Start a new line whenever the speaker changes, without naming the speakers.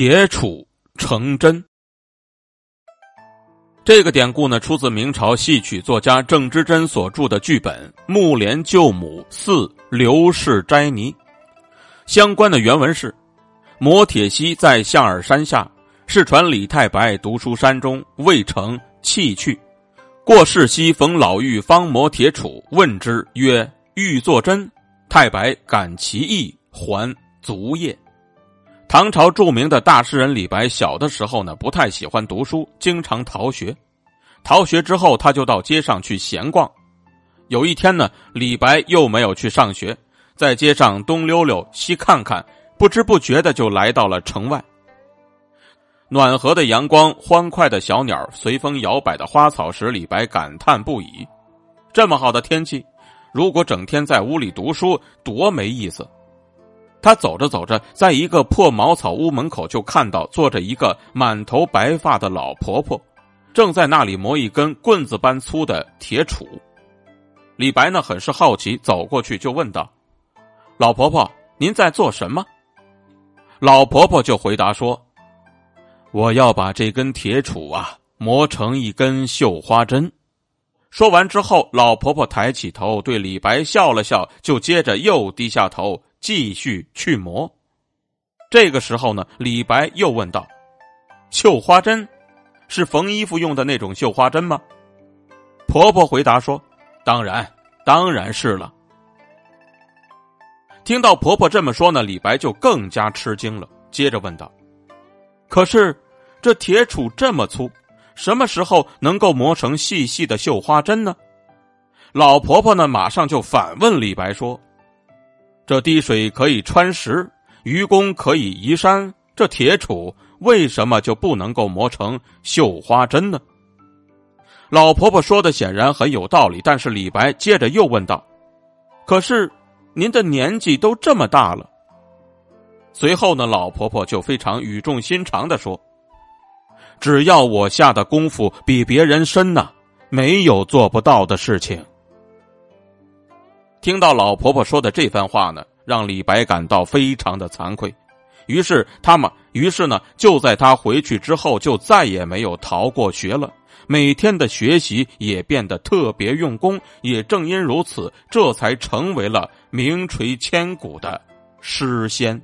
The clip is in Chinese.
铁杵成针。这个典故呢，出自明朝戏曲作家郑之珍所著的剧本《木莲救母四刘氏斋泥》。相关的原文是：摩铁溪在象耳山下，世传李太白读书山中，未成弃去。过世溪逢老妪方磨铁杵，问之曰：“欲作针。”太白感其意，还足业。唐朝著名的大诗人李白，小的时候呢，不太喜欢读书，经常逃学。逃学之后，他就到街上去闲逛。有一天呢，李白又没有去上学，在街上东溜溜西看看，不知不觉的就来到了城外。暖和的阳光，欢快的小鸟，随风摇摆的花草，使李白感叹不已。这么好的天气！如果整天在屋里读书，多没意思。他走着走着，在一个破茅草屋门口，就看到坐着一个满头白发的老婆婆，正在那里磨一根棍子般粗的铁杵。李白呢，很是好奇，走过去就问道：“老婆婆，您在做什么？”老婆婆就回答说：“我要把这根铁杵啊磨成一根绣花针。”说完之后，老婆婆抬起头对李白笑了笑，就接着又低下头继续去磨。这个时候呢，李白又问道：“绣花针，是缝衣服用的那种绣花针吗？”婆婆回答说：“当然，当然是了。”听到婆婆这么说呢，李白就更加吃惊了，接着问道：“可是这铁杵这么粗？”什么时候能够磨成细细的绣花针呢？老婆婆呢，马上就反问李白说：“这滴水可以穿石，愚公可以移山，这铁杵为什么就不能够磨成绣花针呢？”老婆婆说的显然很有道理，但是李白接着又问道：“可是您的年纪都这么大了。”随后呢，老婆婆就非常语重心长的说。只要我下的功夫比别人深呐，没有做不到的事情。听到老婆婆说的这番话呢，让李白感到非常的惭愧。于是他们，于是呢，就在他回去之后，就再也没有逃过学了。每天的学习也变得特别用功。也正因如此，这才成为了名垂千古的诗仙。